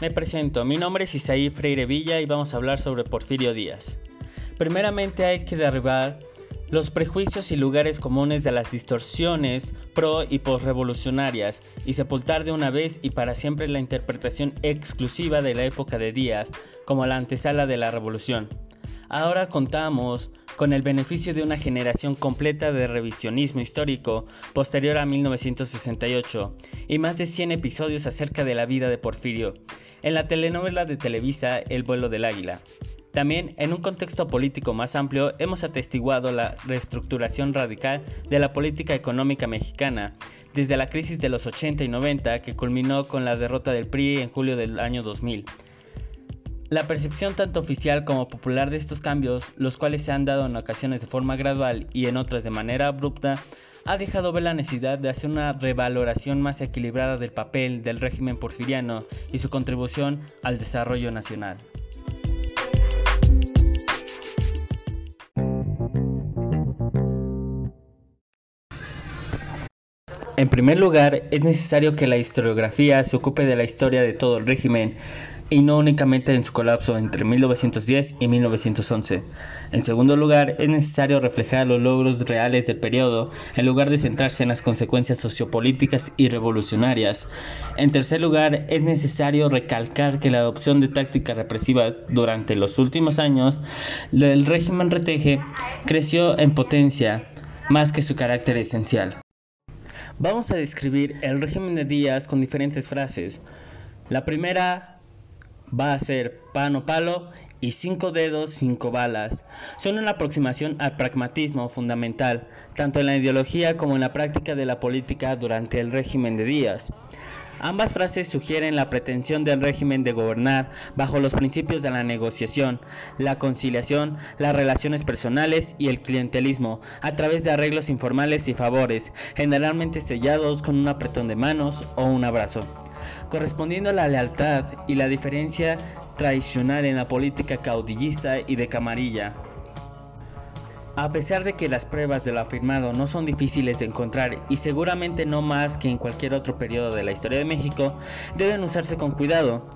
Me presento, mi nombre es Isaí Freire Villa y vamos a hablar sobre Porfirio Díaz. Primeramente hay que derribar los prejuicios y lugares comunes de las distorsiones pro y postrevolucionarias y sepultar de una vez y para siempre la interpretación exclusiva de la época de Díaz como la antesala de la revolución. Ahora contamos con el beneficio de una generación completa de revisionismo histórico posterior a 1968 y más de 100 episodios acerca de la vida de Porfirio, en la telenovela de Televisa El vuelo del águila. También, en un contexto político más amplio, hemos atestiguado la reestructuración radical de la política económica mexicana, desde la crisis de los 80 y 90 que culminó con la derrota del PRI en julio del año 2000. La percepción tanto oficial como popular de estos cambios, los cuales se han dado en ocasiones de forma gradual y en otras de manera abrupta, ha dejado ver la necesidad de hacer una revaloración más equilibrada del papel del régimen porfiriano y su contribución al desarrollo nacional. En primer lugar, es necesario que la historiografía se ocupe de la historia de todo el régimen y no únicamente en su colapso entre 1910 y 1911. En segundo lugar, es necesario reflejar los logros reales del periodo en lugar de centrarse en las consecuencias sociopolíticas y revolucionarias. En tercer lugar, es necesario recalcar que la adopción de tácticas represivas durante los últimos años del régimen reteje creció en potencia más que su carácter esencial. Vamos a describir el régimen de Díaz con diferentes frases. La primera va a ser pan o palo y cinco dedos, cinco balas. Son una aproximación al pragmatismo fundamental, tanto en la ideología como en la práctica de la política durante el régimen de Díaz. Ambas frases sugieren la pretensión del régimen de gobernar bajo los principios de la negociación, la conciliación, las relaciones personales y el clientelismo, a través de arreglos informales y favores, generalmente sellados con un apretón de manos o un abrazo correspondiendo a la lealtad y la diferencia tradicional en la política caudillista y de camarilla. A pesar de que las pruebas de lo afirmado no son difíciles de encontrar y seguramente no más que en cualquier otro periodo de la historia de México, deben usarse con cuidado,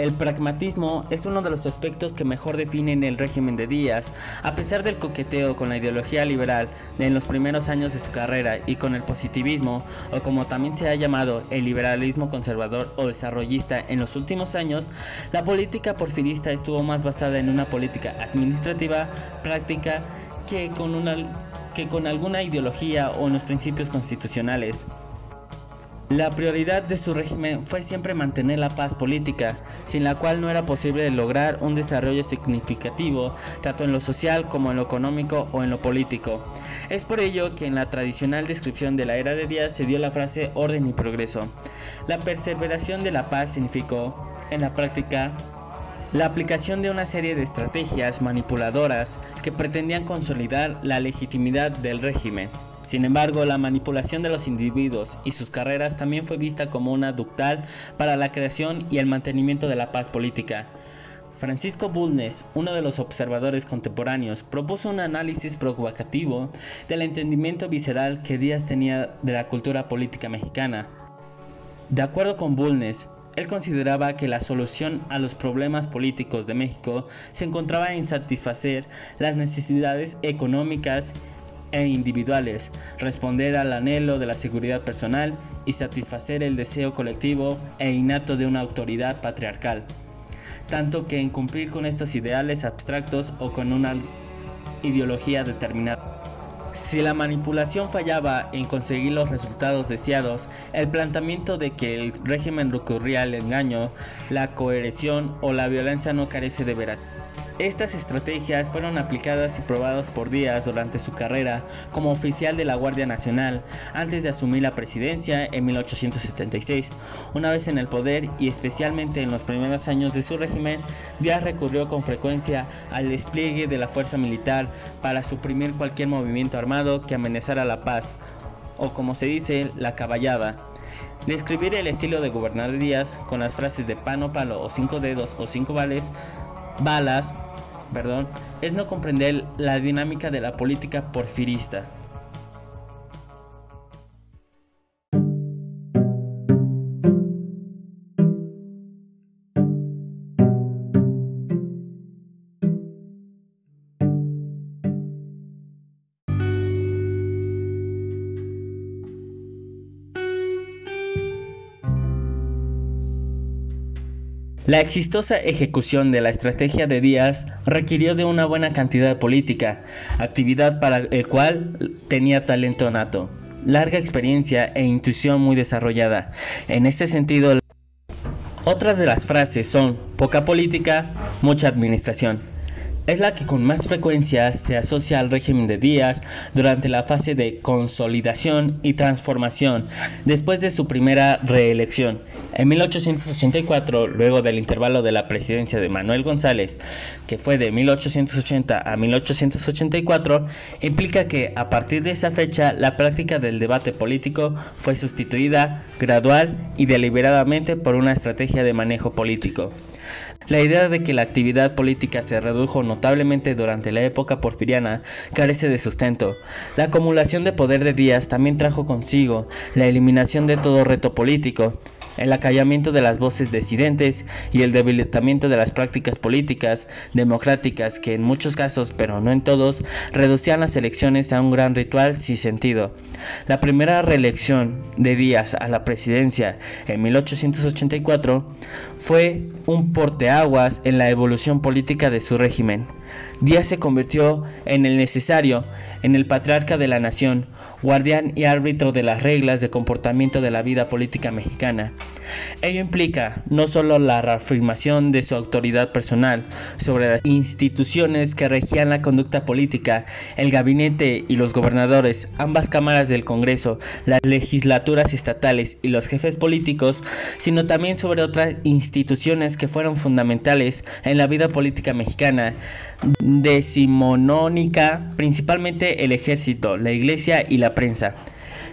el pragmatismo es uno de los aspectos que mejor definen el régimen de Díaz, a pesar del coqueteo con la ideología liberal en los primeros años de su carrera y con el positivismo, o como también se ha llamado el liberalismo conservador o desarrollista en los últimos años, la política porfirista estuvo más basada en una política administrativa, práctica, que con, una, que con alguna ideología o en los principios constitucionales. La prioridad de su régimen fue siempre mantener la paz política, sin la cual no era posible lograr un desarrollo significativo, tanto en lo social como en lo económico o en lo político. Es por ello que en la tradicional descripción de la era de Díaz se dio la frase orden y progreso. La perseveración de la paz significó, en la práctica, la aplicación de una serie de estrategias manipuladoras que pretendían consolidar la legitimidad del régimen. Sin embargo, la manipulación de los individuos y sus carreras también fue vista como una ductal para la creación y el mantenimiento de la paz política. Francisco Bulnes, uno de los observadores contemporáneos, propuso un análisis provocativo del entendimiento visceral que Díaz tenía de la cultura política mexicana. De acuerdo con Bulnes, él consideraba que la solución a los problemas políticos de México se encontraba en satisfacer las necesidades económicas e individuales, responder al anhelo de la seguridad personal y satisfacer el deseo colectivo e innato de una autoridad patriarcal, tanto que en cumplir con estos ideales abstractos o con una ideología determinada. Si la manipulación fallaba en conseguir los resultados deseados, el planteamiento de que el régimen recurría al engaño, la coerción o la violencia no carece de veracidad. Estas estrategias fueron aplicadas y probadas por Díaz durante su carrera como oficial de la Guardia Nacional antes de asumir la presidencia en 1876. Una vez en el poder y especialmente en los primeros años de su régimen, Díaz recurrió con frecuencia al despliegue de la fuerza militar para suprimir cualquier movimiento armado que amenazara la paz, o como se dice, la caballada. Describir el estilo de gobernar Díaz con las frases de pan o palo o cinco dedos o cinco vales, balas, perdón, es no comprender la dinámica de la política porfirista. La exitosa ejecución de la estrategia de Díaz requirió de una buena cantidad política, actividad para el cual tenía talento nato, larga experiencia e intuición muy desarrollada. En este sentido, otras de las frases son poca política, mucha administración es la que con más frecuencia se asocia al régimen de Díaz durante la fase de consolidación y transformación después de su primera reelección. En 1884, luego del intervalo de la presidencia de Manuel González, que fue de 1880 a 1884, implica que a partir de esa fecha la práctica del debate político fue sustituida gradual y deliberadamente por una estrategia de manejo político. La idea de que la actividad política se redujo notablemente durante la época porfiriana carece de sustento. La acumulación de poder de Díaz también trajo consigo la eliminación de todo reto político, el acallamiento de las voces disidentes y el debilitamiento de las prácticas políticas democráticas que en muchos casos, pero no en todos, reducían las elecciones a un gran ritual sin sentido. La primera reelección de Díaz a la presidencia en 1884 fue un porteaguas en la evolución política de su régimen. Díaz se convirtió en el necesario, en el patriarca de la nación, guardián y árbitro de las reglas de comportamiento de la vida política mexicana. Ello implica no solo la reafirmación de su autoridad personal sobre las instituciones que regían la conducta política, el gabinete y los gobernadores, ambas cámaras del Congreso, las legislaturas estatales y los jefes políticos, sino también sobre otras instituciones que fueron fundamentales en la vida política mexicana, decimonónica, principalmente el ejército, la iglesia y la prensa.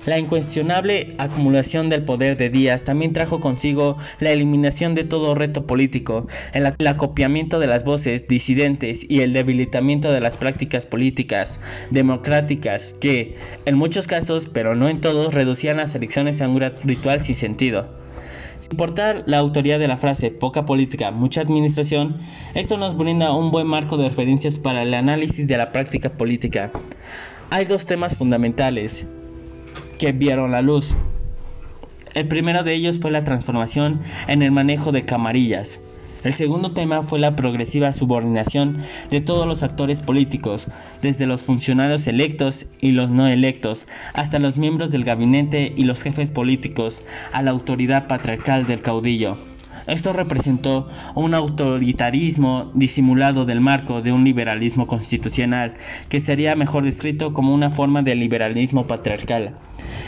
La incuestionable acumulación del poder de Díaz también trajo consigo la eliminación de todo reto político, el, acopiamiento de las voces disidentes y el debilitamiento de las prácticas políticas democráticas que, en muchos casos, pero no en todos, reducían las elecciones a un ritual sin sentido. Sin importar la autoría de la frase poca política, mucha administración, esto nos brinda un buen marco de referencias para el análisis de la práctica política. Hay dos temas fundamentales que vieron la luz. El primero de ellos fue la transformación en el manejo de camarillas. El segundo tema fue la progresiva subordinación de todos los actores políticos, desde los funcionarios electos y los no electos, hasta los miembros del gabinete y los jefes políticos, a la autoridad patriarcal del caudillo. Esto representó un autoritarismo disimulado del marco de un liberalismo constitucional, que sería mejor descrito como una forma de liberalismo patriarcal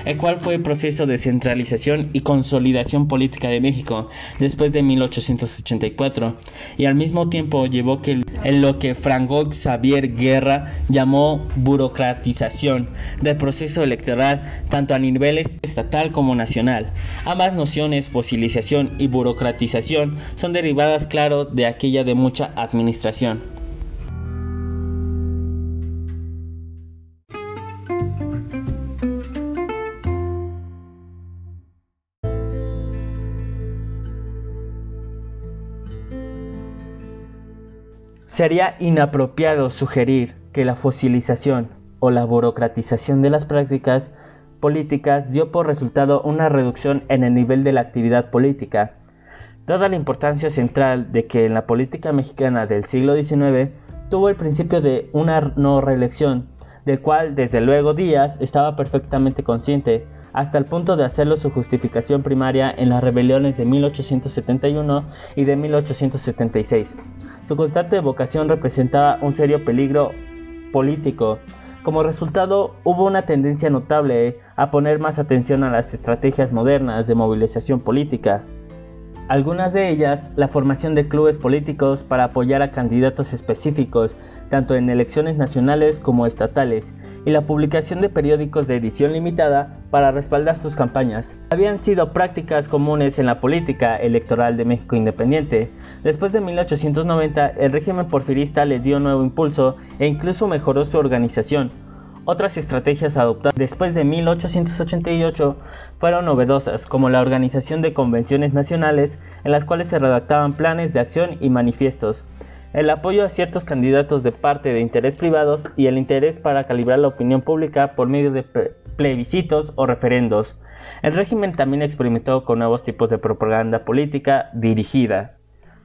el cual fue el proceso de centralización y consolidación política de México después de 1884, y al mismo tiempo llevó que en lo que Franco Xavier Guerra llamó burocratización del proceso electoral tanto a nivel estatal como nacional. Ambas nociones, fosilización y burocratización, son derivadas, claro, de aquella de mucha administración. Sería inapropiado sugerir que la fosilización o la burocratización de las prácticas políticas dio por resultado una reducción en el nivel de la actividad política, dada la importancia central de que en la política mexicana del siglo XIX tuvo el principio de una no reelección, del cual desde luego Díaz estaba perfectamente consciente, hasta el punto de hacerlo su justificación primaria en las rebeliones de 1871 y de 1876. Su constante vocación representaba un serio peligro político. Como resultado, hubo una tendencia notable a poner más atención a las estrategias modernas de movilización política. Algunas de ellas, la formación de clubes políticos para apoyar a candidatos específicos, tanto en elecciones nacionales como estatales, y la publicación de periódicos de edición limitada para respaldar sus campañas. Habían sido prácticas comunes en la política electoral de México independiente. Después de 1890, el régimen porfirista le dio nuevo impulso e incluso mejoró su organización. Otras estrategias adoptadas después de 1888 fueron novedosas, como la organización de convenciones nacionales en las cuales se redactaban planes de acción y manifiestos el apoyo a ciertos candidatos de parte de interés privados y el interés para calibrar la opinión pública por medio de plebiscitos o referendos. El régimen también experimentó con nuevos tipos de propaganda política dirigida.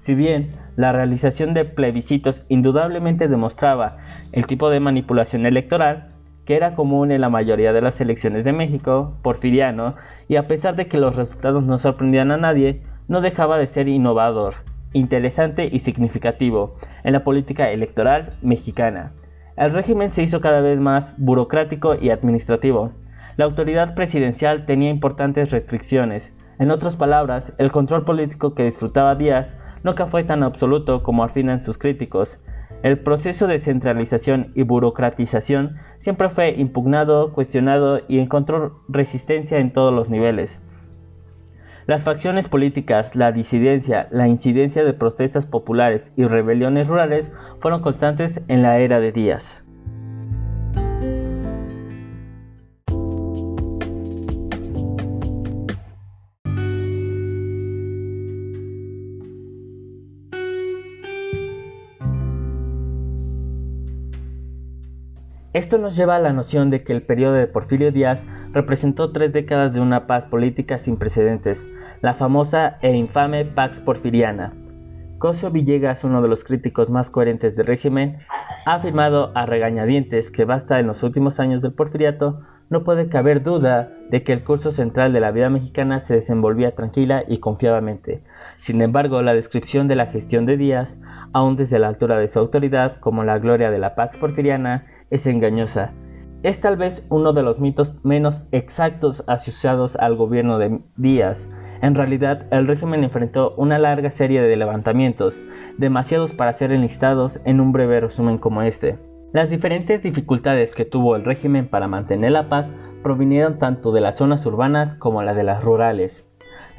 Si bien la realización de plebiscitos indudablemente demostraba el tipo de manipulación electoral que era común en la mayoría de las elecciones de México, porfiriano, y a pesar de que los resultados no sorprendían a nadie, no dejaba de ser innovador interesante y significativo en la política electoral mexicana. El régimen se hizo cada vez más burocrático y administrativo. La autoridad presidencial tenía importantes restricciones. En otras palabras, el control político que disfrutaba Díaz nunca fue tan absoluto como afirman sus críticos. El proceso de centralización y burocratización siempre fue impugnado, cuestionado y encontró resistencia en todos los niveles. Las facciones políticas, la disidencia, la incidencia de protestas populares y rebeliones rurales fueron constantes en la era de Díaz. Esto nos lleva a la noción de que el periodo de Porfirio Díaz representó tres décadas de una paz política sin precedentes, la famosa e infame Pax Porfiriana. Cosio Villegas, uno de los críticos más coherentes del régimen, ha afirmado a regañadientes que basta en los últimos años del porfiriato, no puede caber duda de que el curso central de la vida mexicana se desenvolvía tranquila y confiadamente. Sin embargo, la descripción de la gestión de Díaz, aun desde la altura de su autoridad, como la gloria de la Pax Porfiriana, es engañosa es tal vez uno de los mitos menos exactos asociados al gobierno de Díaz. En realidad, el régimen enfrentó una larga serie de levantamientos, demasiados para ser enlistados en un breve resumen como este. Las diferentes dificultades que tuvo el régimen para mantener la paz provinieron tanto de las zonas urbanas como la de las rurales.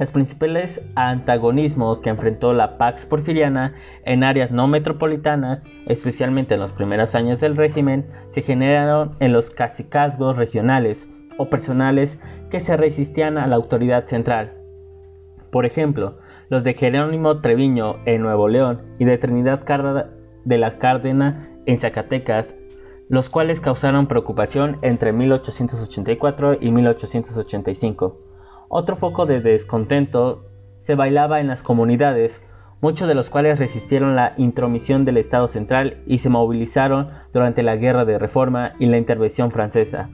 Los principales antagonismos que enfrentó la Pax Porfiriana en áreas no metropolitanas, especialmente en los primeros años del régimen, se generaron en los cacicazgos regionales o personales que se resistían a la autoridad central. Por ejemplo, los de Jerónimo Treviño en Nuevo León y de Trinidad de la Cárdenas en Zacatecas, los cuales causaron preocupación entre 1884 y 1885. Otro foco de descontento se bailaba en las comunidades, muchos de los cuales resistieron la intromisión del Estado central y se movilizaron durante la Guerra de Reforma y la intervención francesa.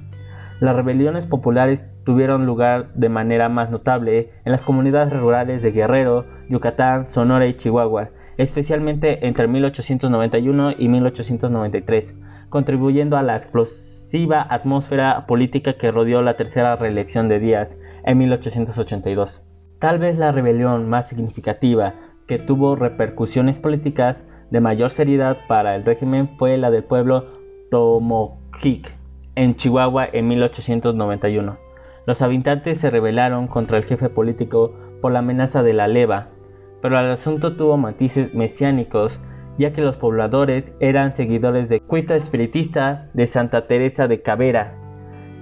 Las rebeliones populares tuvieron lugar de manera más notable en las comunidades rurales de Guerrero, Yucatán, Sonora y Chihuahua, especialmente entre 1891 y 1893, contribuyendo a la explosiva atmósfera política que rodeó la tercera reelección de Díaz en 1882. Tal vez la rebelión más significativa que tuvo repercusiones políticas de mayor seriedad para el régimen fue la del pueblo Tomoquic en Chihuahua en 1891. Los habitantes se rebelaron contra el jefe político por la amenaza de la leva, pero el asunto tuvo matices mesiánicos ya que los pobladores eran seguidores de cuita espiritista de Santa Teresa de Cabera,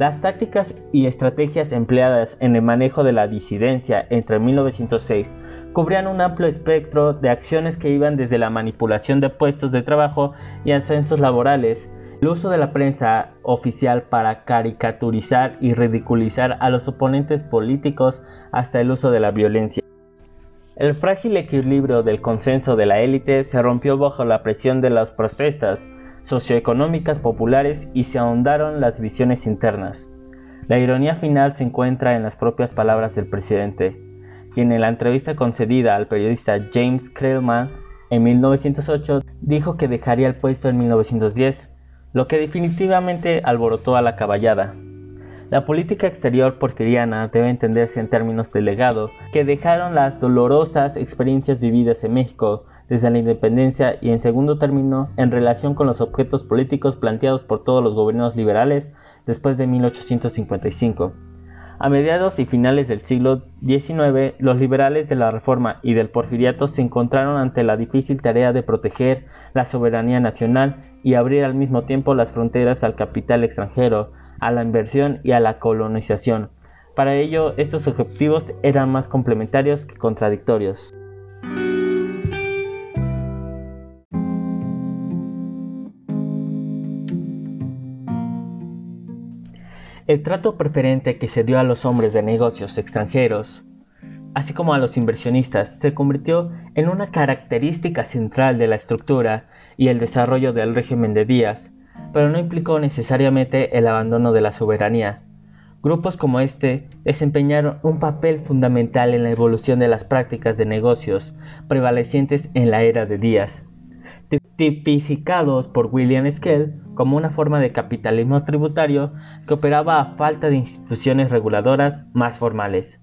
las tácticas y estrategias empleadas en el manejo de la disidencia entre 1906 cubrían un amplio espectro de acciones que iban desde la manipulación de puestos de trabajo y ascensos laborales, el uso de la prensa oficial para caricaturizar y ridiculizar a los oponentes políticos hasta el uso de la violencia. El frágil equilibrio del consenso de la élite se rompió bajo la presión de las protestas, socioeconómicas populares y se ahondaron las visiones internas. La ironía final se encuentra en las propias palabras del presidente, quien en la entrevista concedida al periodista James Krellman en 1908 dijo que dejaría el puesto en 1910, lo que definitivamente alborotó a la caballada. La política exterior porfiriana debe entenderse en términos de legado que dejaron las dolorosas experiencias vividas en México desde la independencia y en segundo término en relación con los objetos políticos planteados por todos los gobiernos liberales después de 1855. A mediados y finales del siglo XIX, los liberales de la Reforma y del Porfiriato se encontraron ante la difícil tarea de proteger la soberanía nacional y abrir al mismo tiempo las fronteras al capital extranjero, a la inversión y a la colonización. Para ello, estos objetivos eran más complementarios que contradictorios. El trato preferente que se dio a los hombres de negocios extranjeros, así como a los inversionistas, se convirtió en una característica central de la estructura y el desarrollo del régimen de Díaz, pero no implicó necesariamente el abandono de la soberanía. Grupos como este desempeñaron un papel fundamental en la evolución de las prácticas de negocios prevalecientes en la era de Díaz, tipificados por William Skell como una forma de capitalismo tributario que operaba a falta de instituciones reguladoras más formales.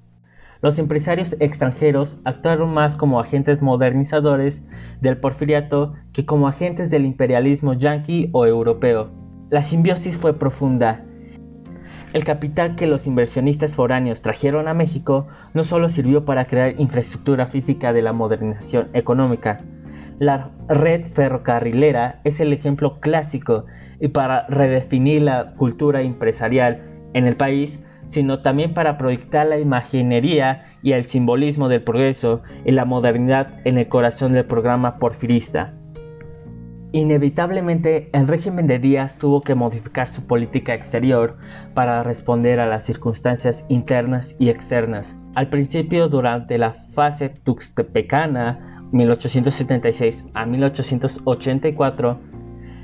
Los empresarios extranjeros actuaron más como agentes modernizadores del porfiriato que como agentes del imperialismo yanqui o europeo. La simbiosis fue profunda. El capital que los inversionistas foráneos trajeron a México no solo sirvió para crear infraestructura física de la modernización económica, la red ferrocarrilera es el ejemplo clásico y para redefinir la cultura empresarial en el país, sino también para proyectar la imaginería y el simbolismo del progreso y la modernidad en el corazón del programa porfirista. Inevitablemente, el régimen de Díaz tuvo que modificar su política exterior para responder a las circunstancias internas y externas. Al principio, durante la fase tuxtepecana, 1876 a 1884,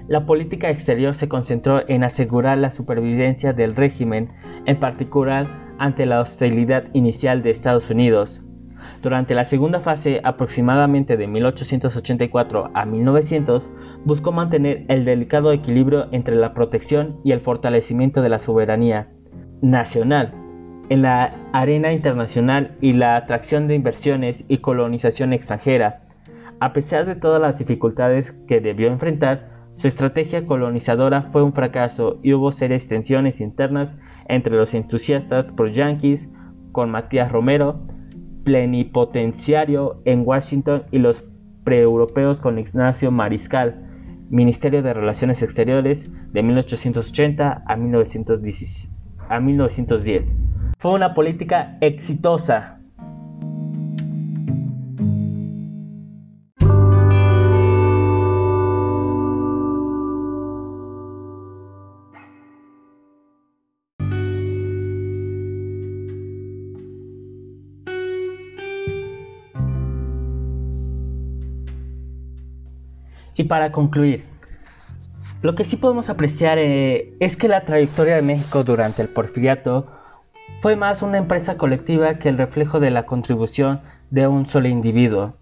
la política exterior se concentró en asegurar la supervivencia del régimen, en particular ante la hostilidad inicial de Estados Unidos. Durante la segunda fase, aproximadamente de 1884 a 1900, buscó mantener el delicado equilibrio entre la protección y el fortalecimiento de la soberanía nacional en la arena internacional y la atracción de inversiones y colonización extranjera. A pesar de todas las dificultades que debió enfrentar, su estrategia colonizadora fue un fracaso y hubo serias tensiones internas entre los entusiastas pro-yanquis con Matías Romero, plenipotenciario en Washington, y los pre-europeos con Ignacio Mariscal, Ministerio de Relaciones Exteriores de 1880 a 1910. A 1910. Fue una política exitosa. Y para concluir, lo que sí podemos apreciar eh, es que la trayectoria de México durante el porfiriato fue más una empresa colectiva que el reflejo de la contribución de un solo individuo.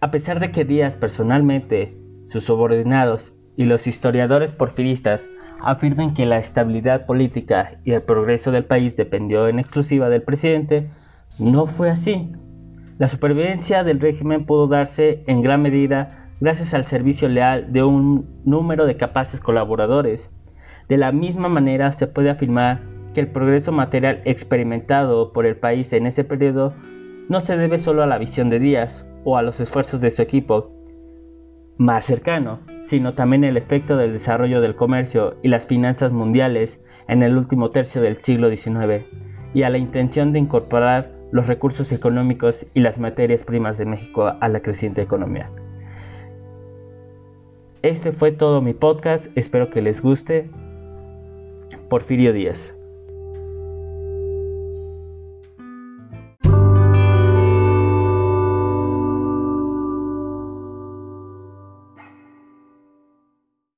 A pesar de que Díaz personalmente, sus subordinados y los historiadores porfiristas afirmen que la estabilidad política y el progreso del país dependió en exclusiva del presidente, no fue así. La supervivencia del régimen pudo darse en gran medida gracias al servicio leal de un número de capaces colaboradores. De la misma manera se puede afirmar que el progreso material experimentado por el país en ese periodo no se debe solo a la visión de Díaz o a los esfuerzos de su equipo más cercano, sino también el efecto del desarrollo del comercio y las finanzas mundiales en el último tercio del siglo XIX y a la intención de incorporar los recursos económicos y las materias primas de México a la creciente economía. Este fue todo mi podcast, espero que les guste. Porfirio Díaz.